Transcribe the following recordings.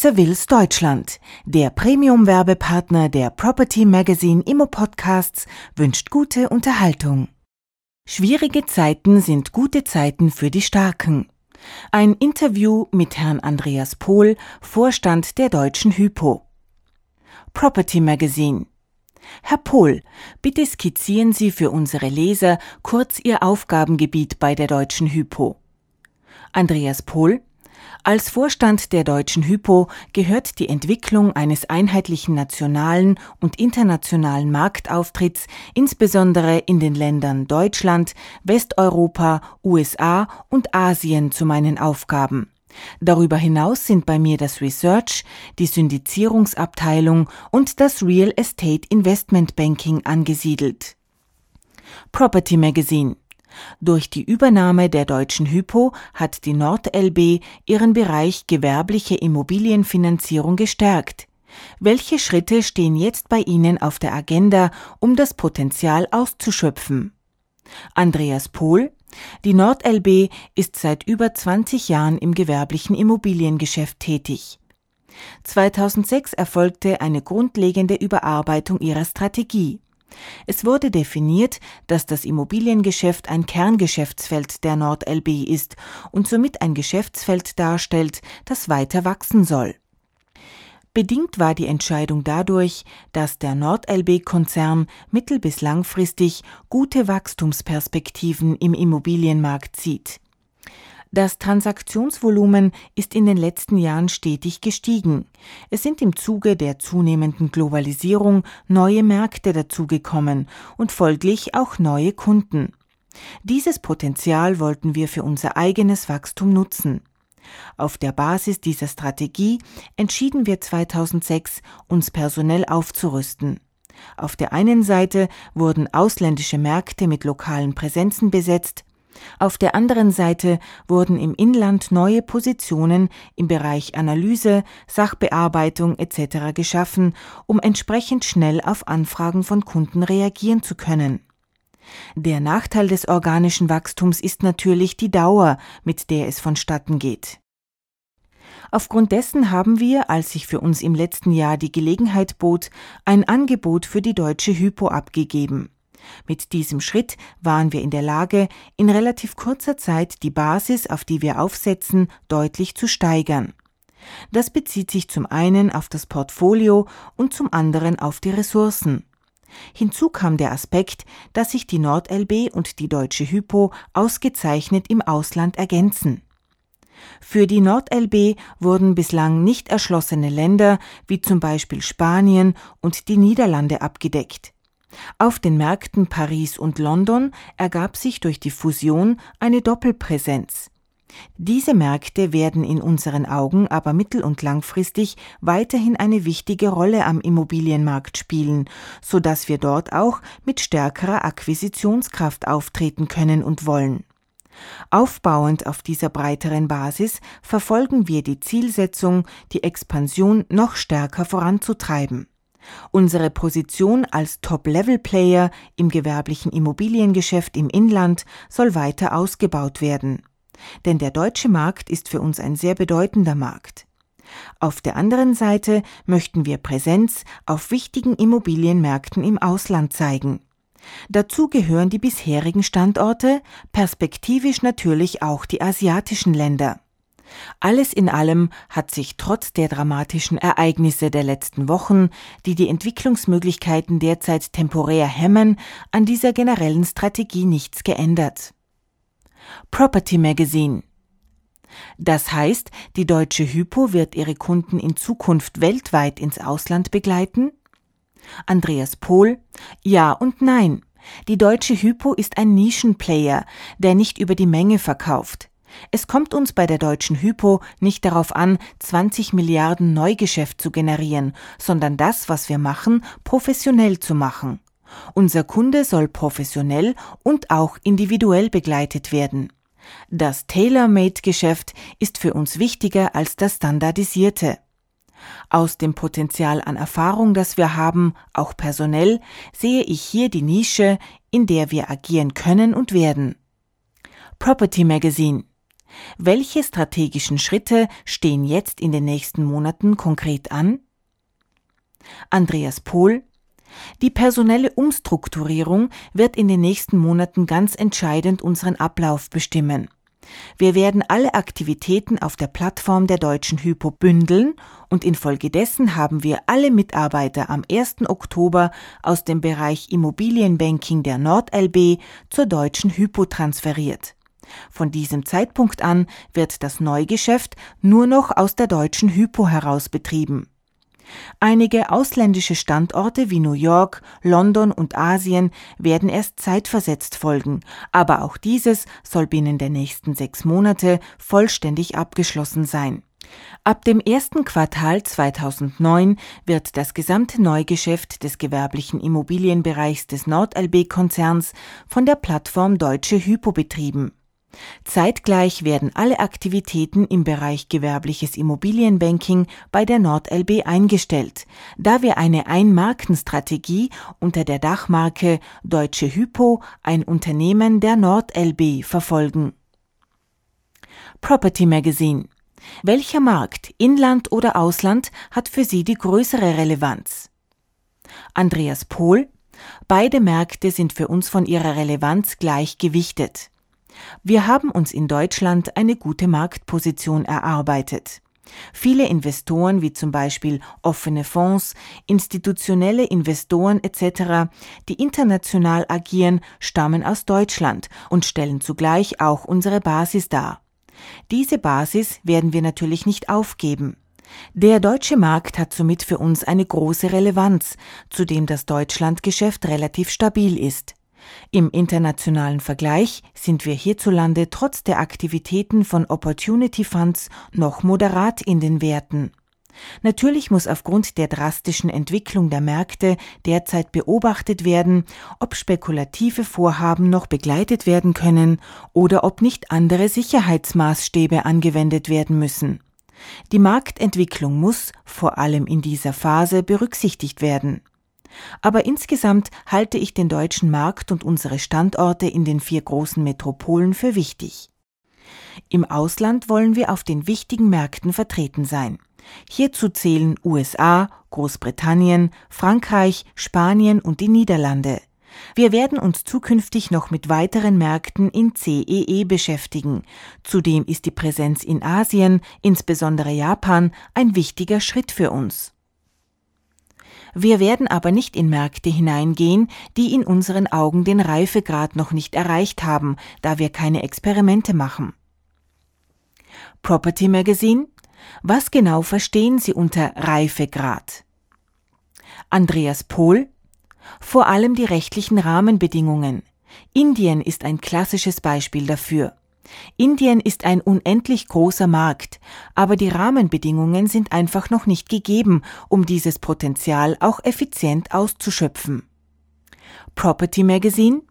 Savills Deutschland, der Premium-Werbepartner der Property Magazine Immo Podcasts, wünscht gute Unterhaltung. Schwierige Zeiten sind gute Zeiten für die Starken. Ein Interview mit Herrn Andreas Pohl, Vorstand der Deutschen Hypo. Property Magazine. Herr Pohl, bitte skizzieren Sie für unsere Leser kurz Ihr Aufgabengebiet bei der Deutschen Hypo. Andreas Pohl, als Vorstand der Deutschen Hypo gehört die Entwicklung eines einheitlichen nationalen und internationalen Marktauftritts insbesondere in den Ländern Deutschland, Westeuropa, USA und Asien zu meinen Aufgaben. Darüber hinaus sind bei mir das Research, die Syndizierungsabteilung und das Real Estate Investment Banking angesiedelt. Property Magazine durch die Übernahme der Deutschen Hypo hat die NordLB ihren Bereich gewerbliche Immobilienfinanzierung gestärkt. Welche Schritte stehen jetzt bei Ihnen auf der Agenda, um das Potenzial auszuschöpfen? Andreas Pohl Die NordLB ist seit über 20 Jahren im gewerblichen Immobiliengeschäft tätig. 2006 erfolgte eine grundlegende Überarbeitung ihrer Strategie. Es wurde definiert, dass das Immobiliengeschäft ein Kerngeschäftsfeld der NordLB ist und somit ein Geschäftsfeld darstellt, das weiter wachsen soll. Bedingt war die Entscheidung dadurch, dass der NordLB-Konzern mittel- bis langfristig gute Wachstumsperspektiven im Immobilienmarkt sieht. Das Transaktionsvolumen ist in den letzten Jahren stetig gestiegen. Es sind im Zuge der zunehmenden Globalisierung neue Märkte dazugekommen und folglich auch neue Kunden. Dieses Potenzial wollten wir für unser eigenes Wachstum nutzen. Auf der Basis dieser Strategie entschieden wir 2006, uns personell aufzurüsten. Auf der einen Seite wurden ausländische Märkte mit lokalen Präsenzen besetzt, auf der anderen Seite wurden im Inland neue Positionen im Bereich Analyse, Sachbearbeitung etc. geschaffen, um entsprechend schnell auf Anfragen von Kunden reagieren zu können. Der Nachteil des organischen Wachstums ist natürlich die Dauer, mit der es vonstatten geht. Aufgrund dessen haben wir, als sich für uns im letzten Jahr die Gelegenheit bot, ein Angebot für die deutsche Hypo abgegeben. Mit diesem Schritt waren wir in der Lage, in relativ kurzer Zeit die Basis, auf die wir aufsetzen, deutlich zu steigern. Das bezieht sich zum einen auf das Portfolio und zum anderen auf die Ressourcen. Hinzu kam der Aspekt, dass sich die NordLB und die Deutsche Hypo ausgezeichnet im Ausland ergänzen. Für die NordLB wurden bislang nicht erschlossene Länder wie zum Beispiel Spanien und die Niederlande abgedeckt. Auf den Märkten Paris und London ergab sich durch die Fusion eine Doppelpräsenz. Diese Märkte werden in unseren Augen aber mittel- und langfristig weiterhin eine wichtige Rolle am Immobilienmarkt spielen, so dass wir dort auch mit stärkerer Akquisitionskraft auftreten können und wollen. Aufbauend auf dieser breiteren Basis verfolgen wir die Zielsetzung, die Expansion noch stärker voranzutreiben. Unsere Position als Top-Level-Player im gewerblichen Immobiliengeschäft im Inland soll weiter ausgebaut werden. Denn der deutsche Markt ist für uns ein sehr bedeutender Markt. Auf der anderen Seite möchten wir Präsenz auf wichtigen Immobilienmärkten im Ausland zeigen. Dazu gehören die bisherigen Standorte, perspektivisch natürlich auch die asiatischen Länder. Alles in allem hat sich trotz der dramatischen Ereignisse der letzten Wochen, die die Entwicklungsmöglichkeiten derzeit temporär hemmen, an dieser generellen Strategie nichts geändert. Property Magazine das heißt, die deutsche Hypo wird ihre Kunden in Zukunft weltweit ins Ausland begleiten? Andreas Pohl Ja und nein. Die deutsche Hypo ist ein Nischenplayer, der nicht über die Menge verkauft. Es kommt uns bei der deutschen Hypo nicht darauf an, 20 Milliarden Neugeschäft zu generieren, sondern das, was wir machen, professionell zu machen. Unser Kunde soll professionell und auch individuell begleitet werden. Das Tailor-Made-Geschäft ist für uns wichtiger als das Standardisierte. Aus dem Potenzial an Erfahrung, das wir haben, auch personell, sehe ich hier die Nische, in der wir agieren können und werden. Property Magazine Welche strategischen Schritte stehen jetzt in den nächsten Monaten konkret an? Andreas Pohl Die personelle Umstrukturierung wird in den nächsten Monaten ganz entscheidend unseren Ablauf bestimmen. Wir werden alle Aktivitäten auf der Plattform der Deutschen Hypo bündeln und infolgedessen haben wir alle Mitarbeiter am 1. Oktober aus dem Bereich Immobilienbanking der NordLB zur Deutschen Hypo transferiert. Von diesem Zeitpunkt an wird das Neugeschäft nur noch aus der Deutschen Hypo heraus betrieben. Einige ausländische Standorte wie New York, London und Asien werden erst zeitversetzt folgen, aber auch dieses soll binnen der nächsten sechs Monate vollständig abgeschlossen sein. Ab dem ersten Quartal 2009 wird das gesamte Neugeschäft des gewerblichen Immobilienbereichs des NordLB-Konzerns von der Plattform Deutsche Hypo betrieben. Zeitgleich werden alle Aktivitäten im Bereich gewerbliches Immobilienbanking bei der NordLB eingestellt, da wir eine Einmarkenstrategie unter der Dachmarke Deutsche Hypo, ein Unternehmen der NordLB, verfolgen. Property Magazine welcher Markt, Inland oder Ausland, hat für Sie die größere Relevanz? Andreas Pohl Beide Märkte sind für uns von ihrer Relevanz gleich gewichtet. Wir haben uns in Deutschland eine gute Marktposition erarbeitet. Viele Investoren wie zum Beispiel offene Fonds, institutionelle Investoren etc., die international agieren, stammen aus Deutschland und stellen zugleich auch unsere Basis dar. Diese Basis werden wir natürlich nicht aufgeben. Der deutsche Markt hat somit für uns eine große Relevanz, zudem das Deutschlandgeschäft relativ stabil ist. Im internationalen Vergleich sind wir hierzulande trotz der Aktivitäten von Opportunity Funds noch moderat in den Werten. Natürlich muss aufgrund der drastischen Entwicklung der Märkte derzeit beobachtet werden, ob spekulative Vorhaben noch begleitet werden können oder ob nicht andere Sicherheitsmaßstäbe angewendet werden müssen. Die Marktentwicklung muss, vor allem in dieser Phase, berücksichtigt werden. Aber insgesamt halte ich den deutschen Markt und unsere Standorte in den vier großen Metropolen für wichtig. Im Ausland wollen wir auf den wichtigen Märkten vertreten sein. Hierzu zählen USA, Großbritannien, Frankreich, Spanien und die Niederlande. Wir werden uns zukünftig noch mit weiteren Märkten in CEE e beschäftigen. Zudem ist die Präsenz in Asien, insbesondere Japan, ein wichtiger Schritt für uns. Wir werden aber nicht in Märkte hineingehen, die in unseren Augen den Reifegrad noch nicht erreicht haben, da wir keine Experimente machen. Property Magazine was genau verstehen Sie unter Reifegrad? Andreas Pohl Vor allem die rechtlichen Rahmenbedingungen. Indien ist ein klassisches Beispiel dafür. Indien ist ein unendlich großer Markt, aber die Rahmenbedingungen sind einfach noch nicht gegeben, um dieses Potenzial auch effizient auszuschöpfen. Property Magazine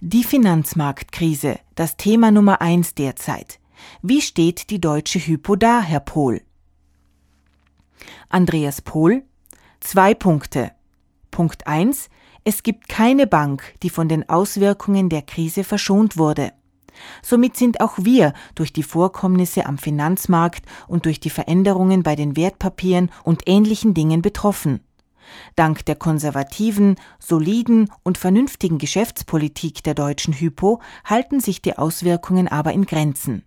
Die Finanzmarktkrise, das Thema Nummer eins derzeit. Wie steht die deutsche Hypo da, Herr Pohl? Andreas Pohl Zwei Punkte. Punkt eins: Es gibt keine Bank, die von den Auswirkungen der Krise verschont wurde. Somit sind auch wir durch die Vorkommnisse am Finanzmarkt und durch die Veränderungen bei den Wertpapieren und ähnlichen Dingen betroffen. Dank der konservativen, soliden und vernünftigen Geschäftspolitik der deutschen Hypo halten sich die Auswirkungen aber in Grenzen.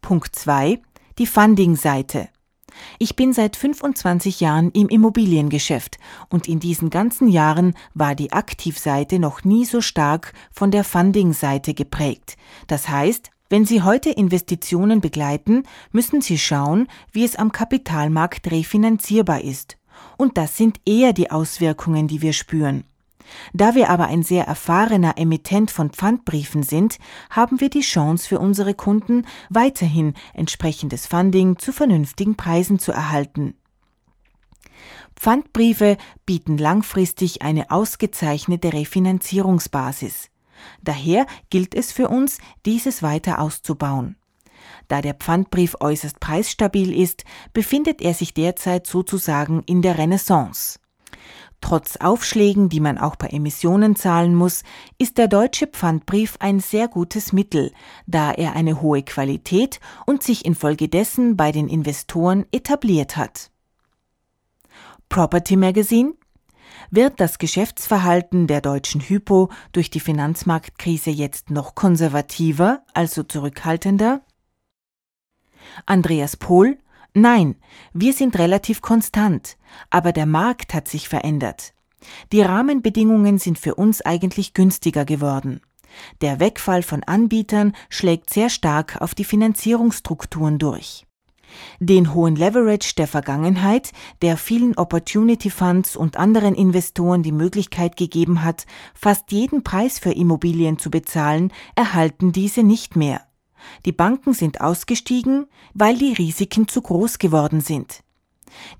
Punkt 2. Die Funding-Seite. Ich bin seit 25 Jahren im Immobiliengeschäft und in diesen ganzen Jahren war die Aktivseite noch nie so stark von der Funding-Seite geprägt. Das heißt, wenn Sie heute Investitionen begleiten, müssen Sie schauen, wie es am Kapitalmarkt refinanzierbar ist. Und das sind eher die Auswirkungen, die wir spüren. Da wir aber ein sehr erfahrener Emittent von Pfandbriefen sind, haben wir die Chance für unsere Kunden, weiterhin entsprechendes Funding zu vernünftigen Preisen zu erhalten. Pfandbriefe bieten langfristig eine ausgezeichnete Refinanzierungsbasis. Daher gilt es für uns, dieses weiter auszubauen. Da der Pfandbrief äußerst preisstabil ist, befindet er sich derzeit sozusagen in der Renaissance. Trotz Aufschlägen, die man auch bei Emissionen zahlen muss, ist der deutsche Pfandbrief ein sehr gutes Mittel, da er eine hohe Qualität und sich infolgedessen bei den Investoren etabliert hat. Property Magazine wird das Geschäftsverhalten der deutschen Hypo durch die Finanzmarktkrise jetzt noch konservativer, also zurückhaltender? Andreas Pohl Nein, wir sind relativ konstant, aber der Markt hat sich verändert. Die Rahmenbedingungen sind für uns eigentlich günstiger geworden. Der Wegfall von Anbietern schlägt sehr stark auf die Finanzierungsstrukturen durch. Den hohen Leverage der Vergangenheit, der vielen Opportunity Funds und anderen Investoren die Möglichkeit gegeben hat, fast jeden Preis für Immobilien zu bezahlen, erhalten diese nicht mehr. Die Banken sind ausgestiegen, weil die Risiken zu groß geworden sind.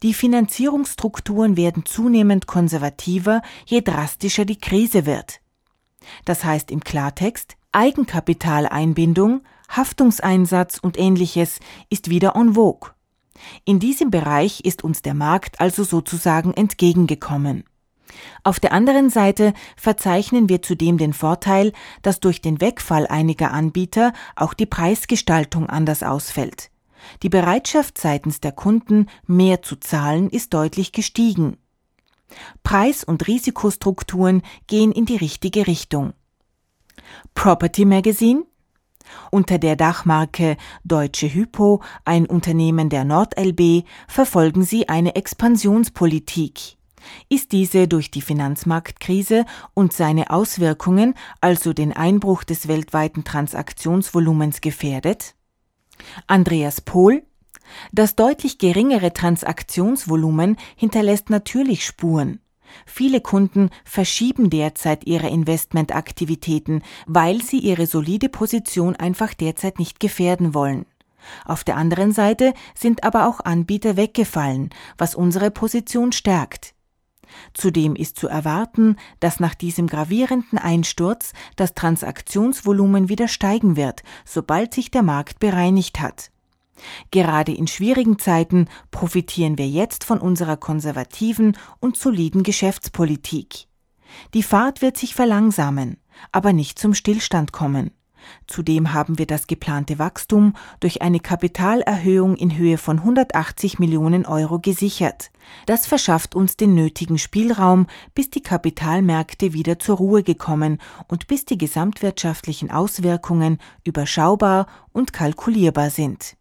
Die Finanzierungsstrukturen werden zunehmend konservativer, je drastischer die Krise wird. Das heißt im Klartext, Eigenkapitaleinbindung, Haftungseinsatz und ähnliches ist wieder en vogue. In diesem Bereich ist uns der Markt also sozusagen entgegengekommen. Auf der anderen Seite verzeichnen wir zudem den Vorteil, dass durch den Wegfall einiger Anbieter auch die Preisgestaltung anders ausfällt. Die Bereitschaft seitens der Kunden, mehr zu zahlen, ist deutlich gestiegen. Preis- und Risikostrukturen gehen in die richtige Richtung. Property Magazine unter der Dachmarke Deutsche Hypo, ein Unternehmen der NordLB, verfolgen sie eine Expansionspolitik. Ist diese durch die Finanzmarktkrise und seine Auswirkungen, also den Einbruch des weltweiten Transaktionsvolumens, gefährdet? Andreas Pohl Das deutlich geringere Transaktionsvolumen hinterlässt natürlich Spuren. Viele Kunden verschieben derzeit ihre Investmentaktivitäten, weil sie ihre solide Position einfach derzeit nicht gefährden wollen. Auf der anderen Seite sind aber auch Anbieter weggefallen, was unsere Position stärkt. Zudem ist zu erwarten, dass nach diesem gravierenden Einsturz das Transaktionsvolumen wieder steigen wird, sobald sich der Markt bereinigt hat. Gerade in schwierigen Zeiten profitieren wir jetzt von unserer konservativen und soliden Geschäftspolitik. Die Fahrt wird sich verlangsamen, aber nicht zum Stillstand kommen. Zudem haben wir das geplante Wachstum durch eine Kapitalerhöhung in Höhe von 180 Millionen Euro gesichert. Das verschafft uns den nötigen Spielraum, bis die Kapitalmärkte wieder zur Ruhe gekommen und bis die gesamtwirtschaftlichen Auswirkungen überschaubar und kalkulierbar sind